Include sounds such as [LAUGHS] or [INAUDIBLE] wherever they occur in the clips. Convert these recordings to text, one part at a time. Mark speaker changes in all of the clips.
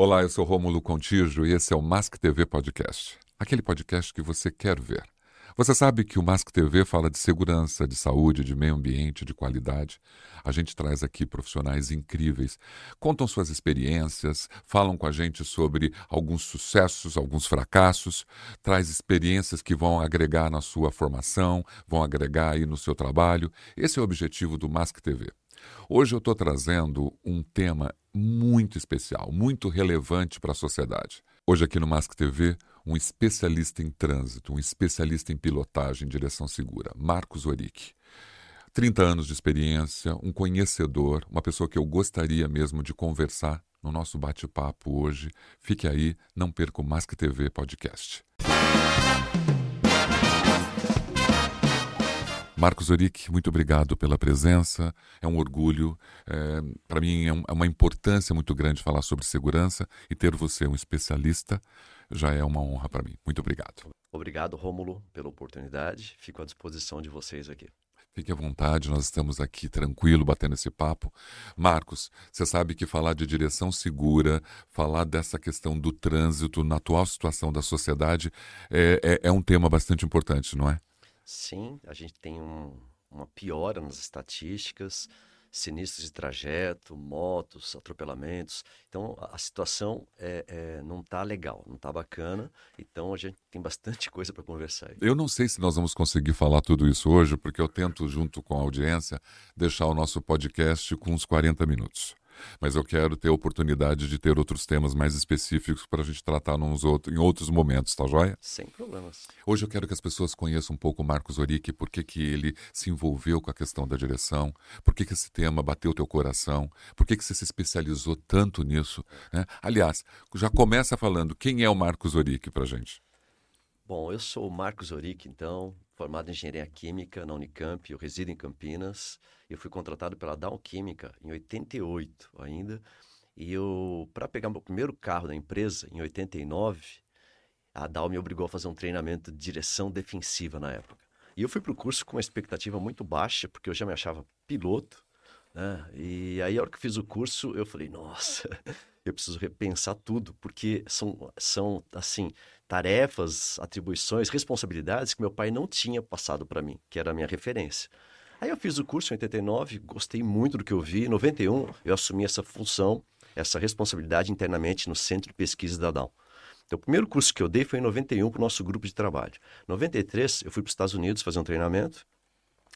Speaker 1: Olá, eu sou Rômulo Contígio e esse é o Mask TV Podcast. Aquele podcast que você quer ver. Você sabe que o Mask TV fala de segurança, de saúde, de meio ambiente, de qualidade. A gente traz aqui profissionais incríveis, contam suas experiências, falam com a gente sobre alguns sucessos, alguns fracassos, traz experiências que vão agregar na sua formação, vão agregar aí no seu trabalho. Esse é o objetivo do Mask TV. Hoje eu estou trazendo um tema muito especial, muito relevante para a sociedade. Hoje aqui no Mask TV, um especialista em trânsito, um especialista em pilotagem em direção segura, Marcos Oric. 30 anos de experiência, um conhecedor, uma pessoa que eu gostaria mesmo de conversar no nosso bate-papo hoje. Fique aí, não perca o Mask TV Podcast. Marcos Oric, muito obrigado pela presença. É um orgulho, é, para mim é, um, é, uma importância muito grande falar sobre segurança e ter você um especialista já é uma honra para mim. Muito obrigado.
Speaker 2: Obrigado, Rômulo, pela oportunidade. Fico à disposição de vocês aqui.
Speaker 1: Fique à vontade, nós estamos aqui tranquilo, batendo esse papo. Marcos, você sabe que falar de direção segura, falar dessa questão do trânsito na atual situação da sociedade é, é, é um tema bastante importante, não é?
Speaker 2: Sim, a gente tem um, uma piora nas estatísticas, sinistros de trajeto, motos, atropelamentos. Então a, a situação é, é, não está legal, não está bacana. Então a gente tem bastante [LAUGHS] coisa para conversar. Aí.
Speaker 1: Eu não sei se nós vamos conseguir falar tudo isso hoje, porque eu tento, junto com a audiência, deixar o nosso podcast com uns 40 minutos mas eu quero ter a oportunidade de ter outros temas mais específicos para a gente tratar nos outros, em outros momentos, tá joia?
Speaker 2: Sem problemas.
Speaker 1: Hoje eu quero que as pessoas conheçam um pouco o Marcos Oric, por que, que ele se envolveu com a questão da direção, por que, que esse tema bateu teu coração, por que, que você se especializou tanto nisso. Né? Aliás, já começa falando quem é o Marcos Oric para gente.
Speaker 2: Bom, eu sou o Marcos Oric, então, formado em Engenharia Química na Unicamp, eu resido em Campinas. Eu fui contratado pela Dow Química em 88 ainda. E eu, para pegar meu primeiro carro da empresa, em 89, a Dow me obrigou a fazer um treinamento de direção defensiva na época. E eu fui para o curso com uma expectativa muito baixa, porque eu já me achava piloto. Né? E aí, a hora que fiz o curso, eu falei, nossa, [LAUGHS] eu preciso repensar tudo, porque são, são assim, tarefas, atribuições, responsabilidades que meu pai não tinha passado para mim, que era a minha referência. Aí eu fiz o curso em 89, gostei muito do que eu vi. Em 91, eu assumi essa função, essa responsabilidade internamente no Centro de Pesquisa da Dow. Então, o primeiro curso que eu dei foi em 91 para o nosso grupo de trabalho. Em 93, eu fui para os Estados Unidos fazer um treinamento.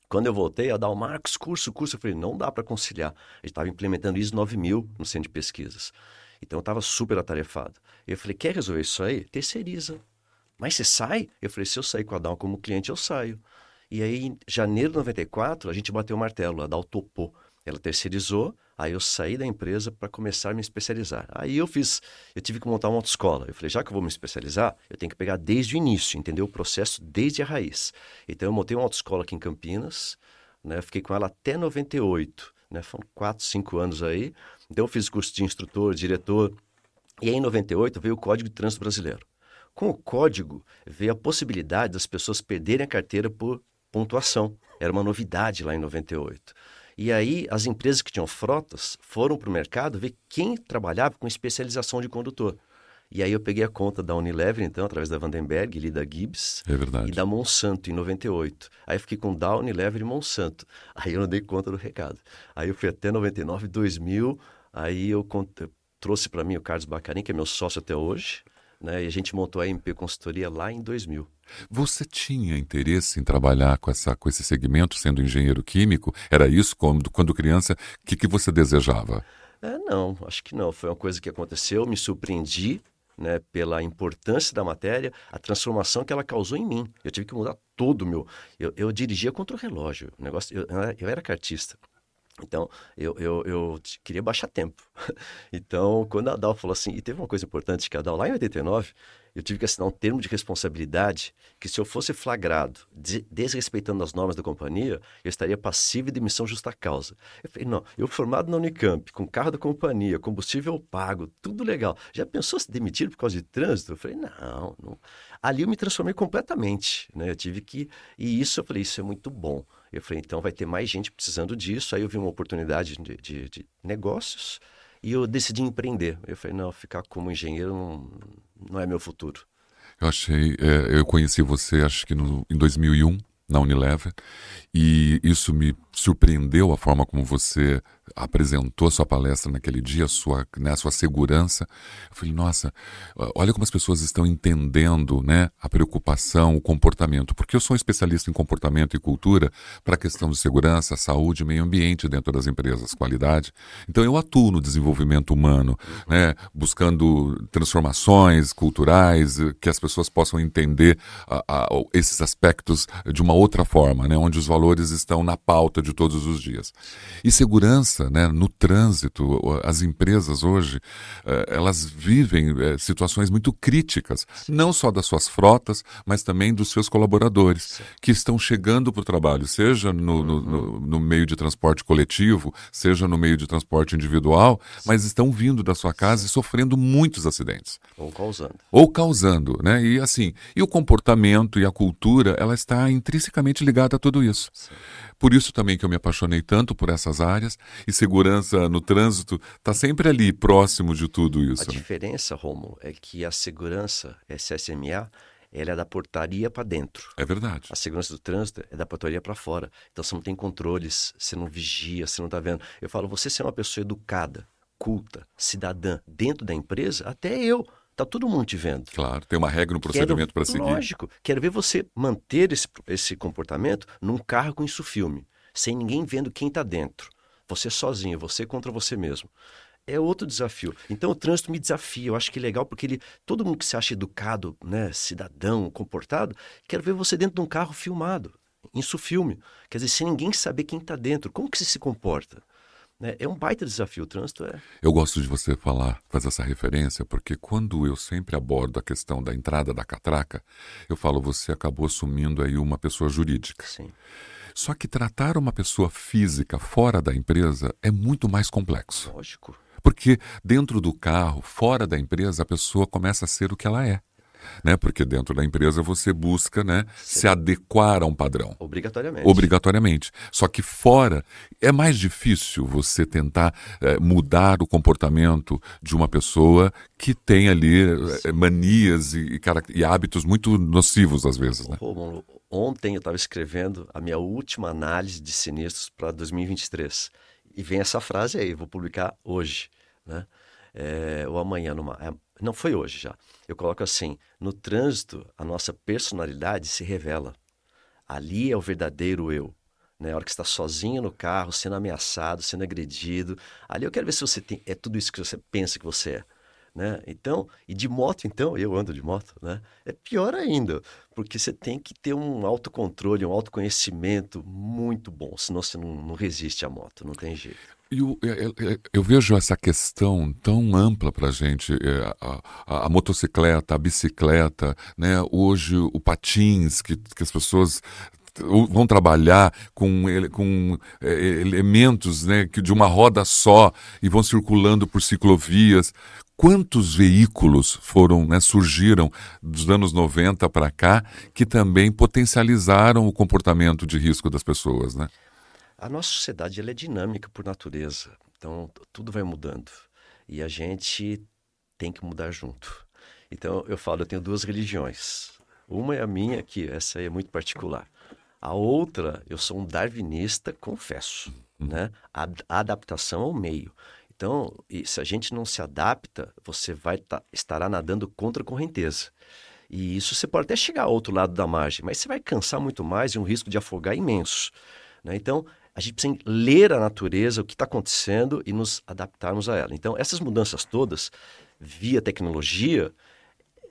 Speaker 2: Quando eu voltei a o Marcos, curso, curso, eu falei, não dá para conciliar. A gente estava implementando ISO 9000 no Centro de Pesquisas. Então, eu estava super atarefado. Eu falei, quer resolver isso aí? Terceiriza. Mas você sai? Eu falei, se eu sair com a Dow como cliente, eu saio. E aí, em janeiro de 94, a gente bateu o martelo, a Dow topou. Ela terceirizou, aí eu saí da empresa para começar a me especializar. Aí eu fiz, eu tive que montar uma autoescola. Eu falei, já que eu vou me especializar, eu tenho que pegar desde o início, entendeu? O processo desde a raiz. Então eu montei uma autoescola aqui em Campinas, né? Fiquei com ela até 98, né? Foram quatro, cinco anos aí. Então eu fiz curso de instrutor, diretor. E aí em 98 veio o Código de Trânsito Brasileiro. Com o código veio a possibilidade das pessoas perderem a carteira por pontuação. Era uma novidade lá em 98. E aí as empresas que tinham frotas foram para o mercado ver quem trabalhava com especialização de condutor. E aí eu peguei a conta da Unilever, então, através da Vandenberg, e da Gibbs.
Speaker 1: É verdade.
Speaker 2: E da Monsanto, em 98. Aí eu fiquei com da Unilever e Monsanto. Aí eu não dei conta do recado. Aí eu fui até 99, 2000. Aí eu, eu trouxe para mim o Carlos Bacarin, que é meu sócio até hoje. Né? E a gente montou a MP Consultoria lá em 2000.
Speaker 1: Você tinha interesse em trabalhar com, essa, com esse segmento, sendo engenheiro químico? Era isso quando, quando criança? O que, que você desejava?
Speaker 2: É, não, acho que não. Foi uma coisa que aconteceu, me surpreendi né, pela importância da matéria, a transformação que ela causou em mim. Eu tive que mudar todo o meu. Eu, eu dirigia contra o relógio. O negócio, eu, eu era cartista. Então, eu, eu, eu queria baixar tempo. [LAUGHS] então, quando a Dal falou assim, e teve uma coisa importante que a Dal, lá em 89, eu tive que assinar um termo de responsabilidade que se eu fosse flagrado desrespeitando as normas da companhia, eu estaria passivo de demissão justa causa. Eu falei, não, eu formado na Unicamp, com carro da companhia, combustível pago, tudo legal. Já pensou se demitir por causa de trânsito? Eu falei, não, não. Ali eu me transformei completamente, né? Eu tive que... E isso, eu falei, isso é muito bom. Eu falei, então vai ter mais gente precisando disso. Aí eu vi uma oportunidade de, de, de negócios E eu decidi empreender. Eu falei, não, ficar como engenheiro não, não é meu futuro.
Speaker 1: Eu achei, é, eu conheci você acho que no, em 2001 na Unilever e isso me surpreendeu a forma como você apresentou sua palestra naquele dia, sua, né, sua segurança. Eu falei, nossa, olha como as pessoas estão entendendo né, a preocupação, o comportamento. Porque eu sou um especialista em comportamento e cultura para a questão de segurança, saúde meio ambiente dentro das empresas, qualidade. Então eu atuo no desenvolvimento humano, né, buscando transformações culturais, que as pessoas possam entender a, a, esses aspectos de uma outra forma, né, onde os valores estão na pauta de todos os dias. E segurança né, no trânsito, as empresas hoje, eh, elas vivem eh, situações muito críticas, não só das suas frotas, mas também dos seus colaboradores, que estão chegando para o trabalho, seja no, no, no, no, meio de transporte coletivo, seja no meio de transporte individual, mas estão vindo da sua casa e sofrendo muitos acidentes.
Speaker 2: Ou causando.
Speaker 1: Ou causando, né? E assim, e o comportamento e a cultura, ela está intrinsecamente ligada a tudo isso. Sim. Por isso também que eu me apaixonei tanto por essas áreas e segurança no trânsito está sempre ali, próximo de tudo isso.
Speaker 2: A né? diferença, Romo, é que a segurança SSMA ela é da portaria para dentro.
Speaker 1: É verdade.
Speaker 2: A segurança do trânsito é da portaria para fora. Então você não tem controles, você não vigia, você não está vendo. Eu falo, você ser uma pessoa educada, culta, cidadã dentro da empresa, até eu Tá todo mundo te vendo.
Speaker 1: Claro, tem uma regra no procedimento para seguir.
Speaker 2: Lógico. Quero ver você manter esse, esse comportamento num carro com isso filme, sem ninguém vendo quem está dentro. Você sozinho, você contra você mesmo. É outro desafio. Então o trânsito me desafia. Eu acho que é legal porque ele, todo mundo que se acha educado, né, cidadão, comportado, quero ver você dentro de um carro filmado, isso filme. Quer dizer, sem ninguém saber quem está dentro, como que você se comporta? Né? É um baita desafio, o trânsito é.
Speaker 1: Eu gosto de você falar, fazer essa referência, porque quando eu sempre abordo a questão da entrada da catraca, eu falo, você acabou assumindo aí uma pessoa jurídica.
Speaker 2: Sim.
Speaker 1: Só que tratar uma pessoa física fora da empresa é muito mais complexo.
Speaker 2: Lógico.
Speaker 1: Porque dentro do carro, fora da empresa, a pessoa começa a ser o que ela é né? Porque dentro da empresa você busca, né, se adequar a um padrão.
Speaker 2: Obrigatoriamente.
Speaker 1: Obrigatoriamente. Só que fora é mais difícil você tentar é, mudar o comportamento de uma pessoa que tem ali é, manias e, e, hábitos muito nocivos às vezes, né?
Speaker 2: Romulo, ontem eu estava escrevendo a minha última análise de sinistros para 2023 e vem essa frase aí, vou publicar hoje, né? É, ou amanhã, numa, é, não foi hoje já. Eu coloco assim: no trânsito, a nossa personalidade se revela. Ali é o verdadeiro eu. Né? A hora que está sozinho no carro, sendo ameaçado, sendo agredido. Ali eu quero ver se você tem. É tudo isso que você pensa que você é. Né? Então, e de moto, então, eu ando de moto, né? É pior ainda, porque você tem que ter um autocontrole, um autoconhecimento muito bom, senão você não, não resiste à moto, não tem jeito.
Speaker 1: Eu, eu, eu, vejo essa questão tão ampla para a gente, é, a, motocicleta, a bicicleta, né? hoje o patins, que, que as pessoas vão trabalhar com, com é, elementos né, de uma roda só e vão circulando por ciclovias. Quantos veículos foram, né, surgiram dos anos 90 para cá que também potencializaram o comportamento de risco das pessoas, né?
Speaker 2: A nossa sociedade ela é dinâmica por natureza, então tudo vai mudando e a gente tem que mudar junto. Então eu falo, eu tenho duas religiões. Uma é a minha, que essa é muito particular. A outra, eu sou um darwinista, confesso, uhum. né? A, a adaptação ao meio. Então, se a gente não se adapta, você vai tá, estará nadando contra a correnteza. E isso você pode até chegar ao outro lado da margem, mas você vai cansar muito mais e um risco de afogar imenso. Né? Então, a gente precisa ler a natureza, o que está acontecendo e nos adaptarmos a ela. Então, essas mudanças todas, via tecnologia,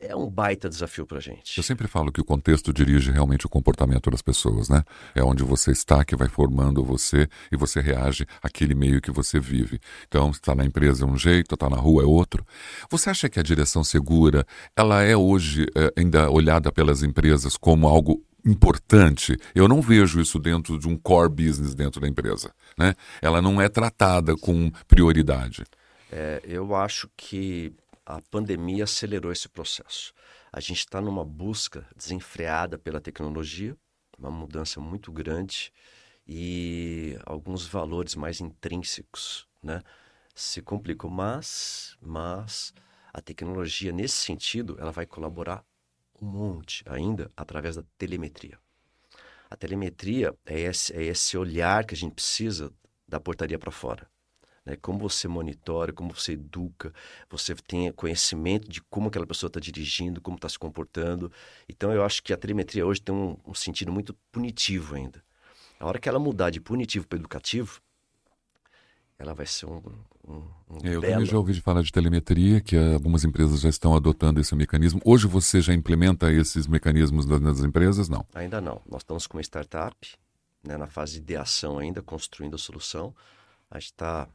Speaker 2: é um baita desafio para a gente.
Speaker 1: Eu sempre falo que o contexto dirige realmente o comportamento das pessoas, né? É onde você está que vai formando você e você reage àquele meio que você vive. Então, está na empresa é um jeito, está na rua é outro. Você acha que a direção segura, ela é hoje é, ainda olhada pelas empresas como algo importante. Eu não vejo isso dentro de um core business dentro da empresa. Né? Ela não é tratada com prioridade.
Speaker 2: É, eu acho que a pandemia acelerou esse processo. A gente está numa busca desenfreada pela tecnologia, uma mudança muito grande e alguns valores mais intrínsecos, né? se complicou, mas, mas a tecnologia nesse sentido, ela vai colaborar um monte ainda através da telemetria. A telemetria é esse, é esse olhar que a gente precisa da portaria para fora. Né? Como você monitora, como você educa, você tem conhecimento de como aquela pessoa está dirigindo, como está se comportando. Então, eu acho que a telemetria hoje tem um, um sentido muito punitivo ainda. A hora que ela mudar de punitivo para educativo, ela vai ser um, um, um
Speaker 1: é, eu
Speaker 2: belo...
Speaker 1: também já ouvi falar de telemetria, que algumas empresas já estão adotando esse mecanismo. Hoje você já implementa esses mecanismos nas empresas? Não.
Speaker 2: Ainda não. Nós estamos com uma startup, né, na fase de ideação ainda, construindo a solução. A gente está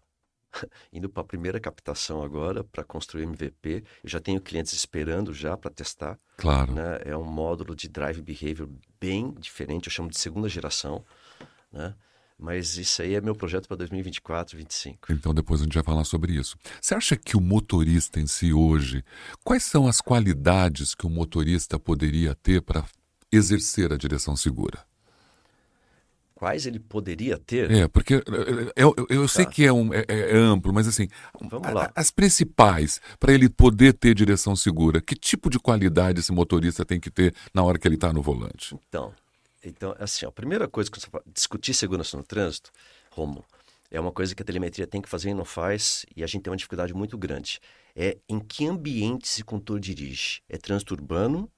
Speaker 2: [LAUGHS] indo para a primeira captação agora para construir MVP. Eu já tenho clientes esperando já para testar.
Speaker 1: Claro.
Speaker 2: Né? É um módulo de drive behavior bem diferente, eu chamo de segunda geração. Né? Mas isso aí é meu projeto para 2024, 2025.
Speaker 1: Então depois a gente vai falar sobre isso. Você acha que o motorista em si hoje, quais são as qualidades que o motorista poderia ter para exercer a direção segura?
Speaker 2: Quais ele poderia ter?
Speaker 1: É, porque eu, eu, eu tá. sei que é, um, é, é, amplo, mas assim,
Speaker 2: Vamos lá.
Speaker 1: as principais para ele poder ter direção segura, que tipo de qualidade esse motorista tem que ter na hora que ele está no volante?
Speaker 2: Então, então, assim, a primeira coisa que você discutir segurança no trânsito, Romo, é uma coisa que a telemetria tem que fazer e não faz, e a gente tem uma dificuldade muito grande. É em que ambiente esse condutor dirige? É trânsito urbano,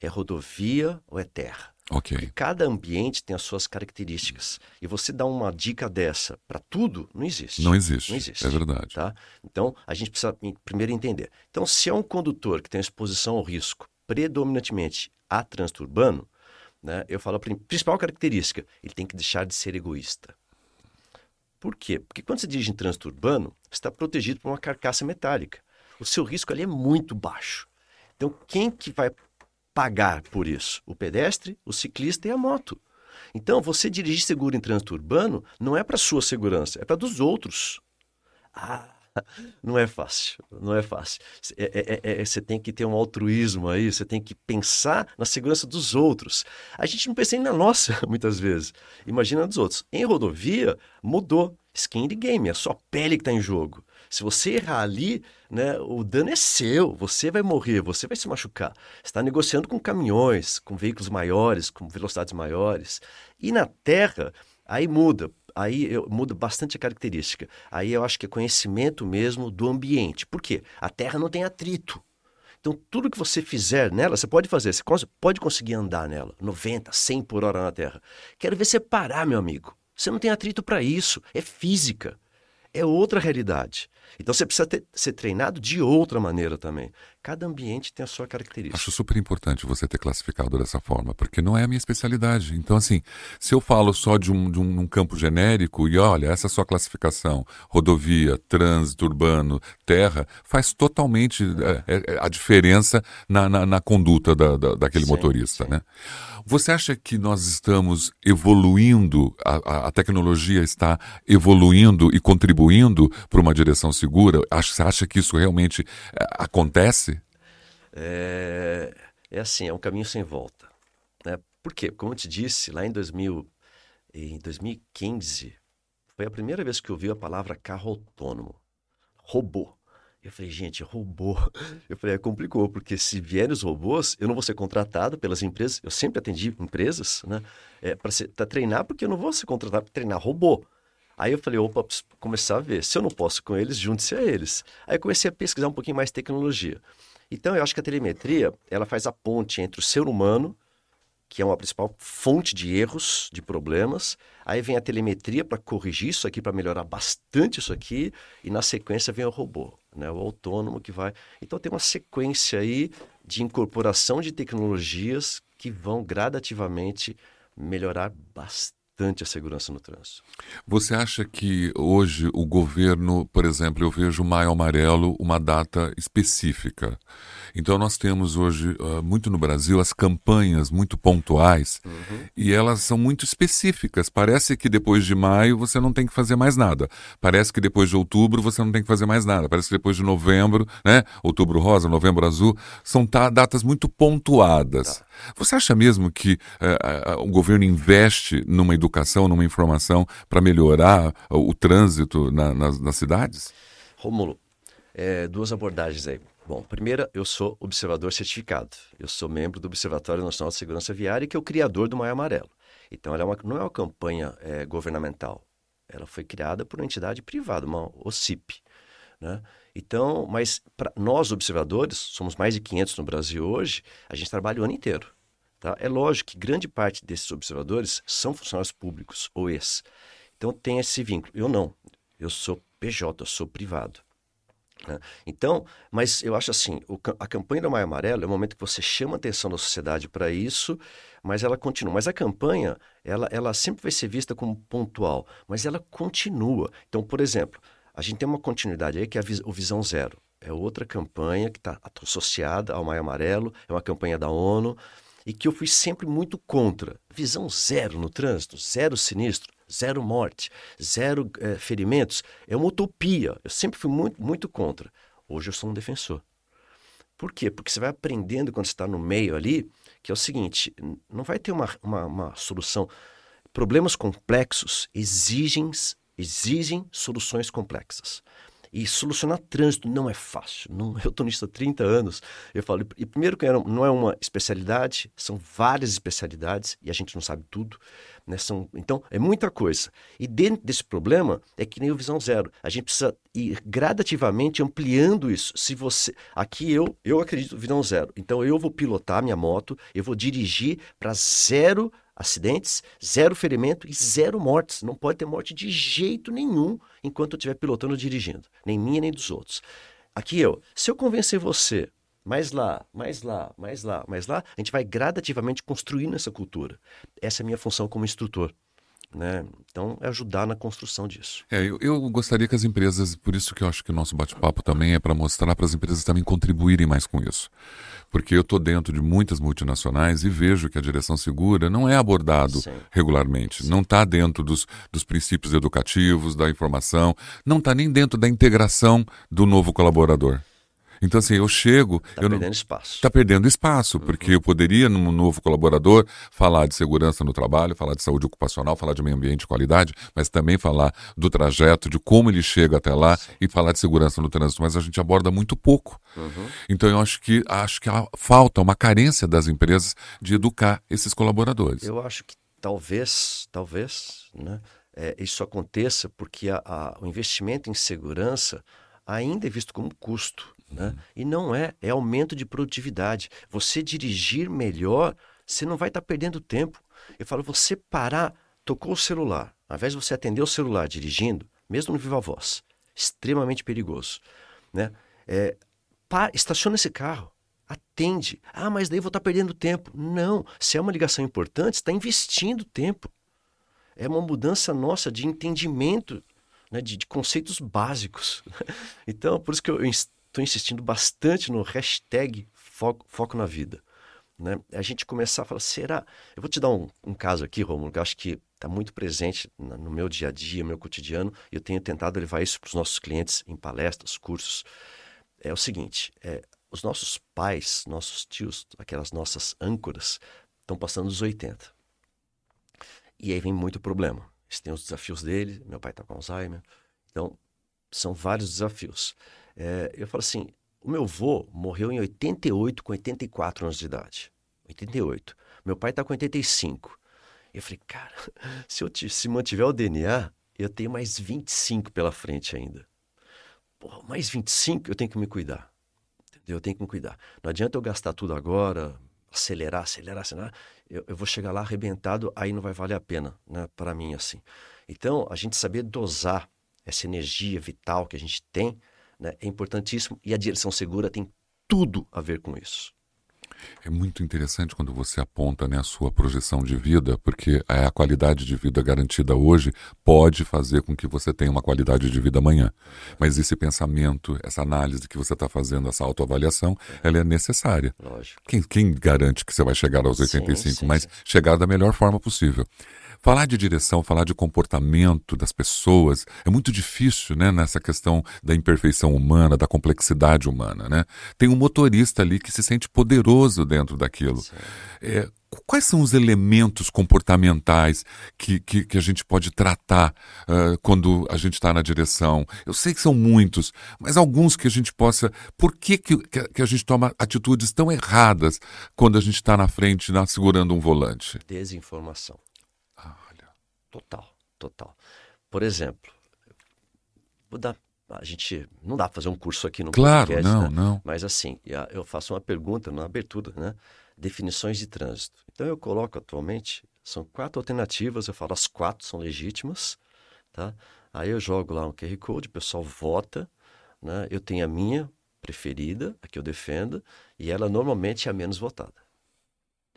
Speaker 2: é rodovia ou é terra?
Speaker 1: Ok.
Speaker 2: Porque cada ambiente tem as suas características. E você dá uma dica dessa para tudo, não existe.
Speaker 1: Não existe.
Speaker 2: Não existe.
Speaker 1: É verdade.
Speaker 2: Tá? Então, a gente precisa primeiro entender. Então, se é um condutor que tem exposição ao risco predominantemente a trânsito urbano, né, eu falo a principal característica, ele tem que deixar de ser egoísta. Por quê? Porque quando você dirige em trânsito urbano, você está protegido por uma carcaça metálica. O seu risco ali é muito baixo. Então, quem que vai pagar por isso? O pedestre, o ciclista e a moto. Então, você dirigir seguro em trânsito urbano não é para sua segurança, é para dos outros. Ah, [LAUGHS] não é fácil, não é fácil. É, é, é, é, você tem que ter um altruísmo aí, você tem que pensar na segurança dos outros. A gente não pensa nem na nossa, [LAUGHS] muitas vezes. Imagina dos outros. Em rodovia, mudou. Skin de game, é sua pele que está em jogo. Se você errar ali, né, o dano é seu, você vai morrer, você vai se machucar. Você está negociando com caminhões, com veículos maiores, com velocidades maiores. E na terra, aí muda aí eu mudo bastante a característica. Aí eu acho que é conhecimento mesmo do ambiente. Por quê? A Terra não tem atrito. Então, tudo que você fizer nela, você pode fazer. Você pode conseguir andar nela, 90, 100 por hora na Terra. Quero ver você parar, meu amigo. Você não tem atrito para isso. É física. É outra realidade. Então, você precisa ter, ser treinado de outra maneira também. Cada ambiente tem a sua característica.
Speaker 1: Acho super importante você ter classificado dessa forma, porque não é a minha especialidade. Então, assim, se eu falo só de um, de um, um campo genérico e olha, essa é a sua classificação, rodovia, trânsito urbano, terra, faz totalmente é, é, a diferença na, na, na conduta da, da daquele sim, motorista, sim. né? Você acha que nós estamos evoluindo, a, a tecnologia está evoluindo e contribuindo para uma direção segura? Você acha que isso realmente é, acontece?
Speaker 2: É, é assim, é um caminho sem volta. Né? Por quê? Como eu te disse, lá em, 2000, em 2015, foi a primeira vez que eu ouvi a palavra carro autônomo. Robô. Eu falei, gente, robô. [LAUGHS] Eu falei, é, complicou, porque se vierem os robôs, eu não vou ser contratado pelas empresas. Eu sempre atendi empresas, né? É, para treinar, porque eu não vou ser contratado para treinar robô. Aí eu falei, opa, começar a ver. Se eu não posso com eles, junte-se a eles. Aí eu comecei a pesquisar um pouquinho mais tecnologia. Então, eu acho que a telemetria, ela faz a ponte entre o ser humano, que é uma principal fonte de erros, de problemas, aí vem a telemetria para corrigir isso aqui, para melhorar bastante isso aqui, e na sequência vem o robô, né? o autônomo que vai... Então, tem uma sequência aí de incorporação de tecnologias que vão gradativamente melhorar bastante bastante a segurança no trânsito.
Speaker 1: Você acha que hoje o governo, por exemplo, eu vejo o Maio Amarelo uma data específica. Então nós temos hoje, uh, muito no Brasil, as campanhas muito pontuais uhum. e elas são muito específicas. Parece que depois de maio você não tem que fazer mais nada. Parece que depois de outubro você não tem que fazer mais nada. Parece que depois de novembro, né? Outubro rosa, novembro azul, são datas muito pontuadas. Tá. Você acha mesmo que uh, uh, o governo investe numa educação, numa informação para melhorar o trânsito na, nas, nas, cidades?
Speaker 2: Rômulo, é, duas abordagens aí. Bom, primeira, eu sou observador certificado. Eu sou membro do Observatório Nacional de Segurança Viária, que é o criador do Maio Amarelo. Então, ela é uma, não é uma campanha é, governamental. Ela foi criada por uma entidade privada, uma OCIP. Né? Então, mas nós, observadores, somos mais de 500 no Brasil hoje, a gente trabalha o ano inteiro. Tá? É lógico que grande parte desses observadores são funcionários públicos ou ex. Então, tem esse vínculo. Eu não. Eu sou PJ, eu sou privado. Né? Então, mas eu acho assim, o, a campanha do Maio Amarelo é o momento que você chama a atenção da sociedade para isso, mas ela continua. Mas a campanha, ela, ela sempre vai ser vista como pontual, mas ela continua. Então, por exemplo, a gente tem uma continuidade aí que é o Visão Zero. É outra campanha que está associada ao Maio Amarelo, é uma campanha da ONU, e que eu fui sempre muito contra. Visão zero no trânsito, zero sinistro, zero morte, zero é, ferimentos. É uma utopia. Eu sempre fui muito, muito contra. Hoje eu sou um defensor. Por quê? Porque você vai aprendendo quando você está no meio ali, que é o seguinte: não vai ter uma, uma, uma solução. Problemas complexos exigem, exigem soluções complexas. E solucionar trânsito não é fácil. Não, eu estou nisso há 30 anos. Eu falo, e primeiro que não é uma especialidade, são várias especialidades e a gente não sabe tudo. Né? São, então, é muita coisa. E dentro desse problema, é que nem o Visão Zero. A gente precisa ir gradativamente ampliando isso. Se você. Aqui eu, eu acredito Visão Zero. Então, eu vou pilotar minha moto, eu vou dirigir para zero acidentes, zero ferimento e zero mortes. Não pode ter morte de jeito nenhum enquanto eu estiver pilotando ou dirigindo, nem minha nem dos outros. Aqui eu, se eu convencer você, mais lá, mais lá, mais lá, mais lá, a gente vai gradativamente construindo essa cultura. Essa é a minha função como instrutor. Né? Então, é ajudar na construção disso.
Speaker 1: É, eu, eu, gostaria que as empresas, por isso que eu acho que o nosso bate-papo também é para mostrar para as empresas também contribuírem mais com isso. Porque eu estou dentro de muitas multinacionais e vejo que a direção segura não é abordado Sim. regularmente, Sim. não está dentro dos, dos princípios educativos, da informação, não está nem dentro da integração do novo colaborador. Então, assim, eu chego.
Speaker 2: Está
Speaker 1: perdendo
Speaker 2: não... espaço.
Speaker 1: Está perdendo espaço, uhum. porque eu poderia, num novo colaborador, falar de segurança no trabalho, falar de saúde ocupacional, falar de meio ambiente e qualidade, mas também falar do trajeto, de como ele chega até lá Sim. e falar de segurança no trânsito. Mas a gente aborda muito pouco. Uhum. Então, eu acho que, acho que falta, uma carência das empresas de educar esses colaboradores.
Speaker 2: Eu acho que talvez, talvez, né? É, isso aconteça porque a, a, o investimento em segurança ainda é visto como custo. Né? E não é, é aumento de produtividade. Você dirigir melhor, você não vai estar tá perdendo tempo. Eu falo, você parar, tocou o celular, ao invés de você atender o celular dirigindo, mesmo no viva voz, extremamente perigoso. Né? É, estaciona esse carro, atende. Ah, mas daí vou estar tá perdendo tempo. Não, se é uma ligação importante, está investindo tempo. É uma mudança nossa de entendimento né, de, de, conceitos básicos. [LAUGHS] Então, por isso que eu estou insistindo bastante no hashtag foco, foco na vida. Né? A gente começar a falar, será? Eu vou te dar um, um caso aqui, Romulo, que eu acho que está muito presente no meu dia a dia, no meu cotidiano, e eu tenho tentado levar isso para os nossos clientes em palestras, cursos. É o seguinte: é, os nossos pais, nossos tios, aquelas nossas âncoras, estão passando dos 80. E aí vem muito problema. Eles têm os desafios dele, meu pai está com Alzheimer. Então, são vários desafios. É, eu falo assim, o meu avô morreu em 88 com 84 anos de idade. 88. Meu pai está com 85. Eu falei, cara, [LAUGHS] se eu se mantiver o DNA, eu tenho mais 25 pela frente ainda. Porra, mais 25 eu tenho que me cuidar. Entendeu? Eu tenho que me cuidar. Não adianta eu gastar tudo agora, acelerar, acelerar, acelerar. Eu, eu vou chegar lá arrebentado, aí não vai valer a pena, né? Para mim, assim. Então, a gente saber dosar essa energia vital que a gente tem né, é importantíssimo e a direção segura tem tudo a ver com isso.
Speaker 1: É muito interessante quando você aponta né, a sua projeção de vida, porque a qualidade de vida garantida hoje pode fazer com que você tenha uma qualidade de vida amanhã. Mas esse pensamento, essa análise que você está fazendo, essa autoavaliação, ela é necessária.
Speaker 2: Lógico.
Speaker 1: Quem, quem garante que você vai chegar aos 85, sim, sim, mas sim. chegar da melhor forma possível. Falar de direção, falar de comportamento das pessoas é muito difícil, né? Nessa questão da imperfeição humana, da complexidade humana, né? Tem um motorista ali que se sente poderoso dentro daquilo. É, quais são os elementos comportamentais que, que, que a gente pode tratar uh, quando a gente está na direção? Eu sei que são muitos, mas alguns que a gente possa. Por que, que, que a gente toma atitudes tão erradas quando a gente está na frente, na, segurando um volante?
Speaker 2: Desinformação. Total, total. Por exemplo, vou dar a gente não dá para fazer um curso aqui no
Speaker 1: claro, podcast, não, né? não.
Speaker 2: Mas assim, eu faço uma pergunta na abertura, né? definições de trânsito. Então eu coloco atualmente, são quatro alternativas, eu falo as quatro são legítimas, tá? Aí eu jogo lá um QR Code, o pessoal vota, né? Eu tenho a minha preferida, a que eu defendo, e ela normalmente é a menos votada.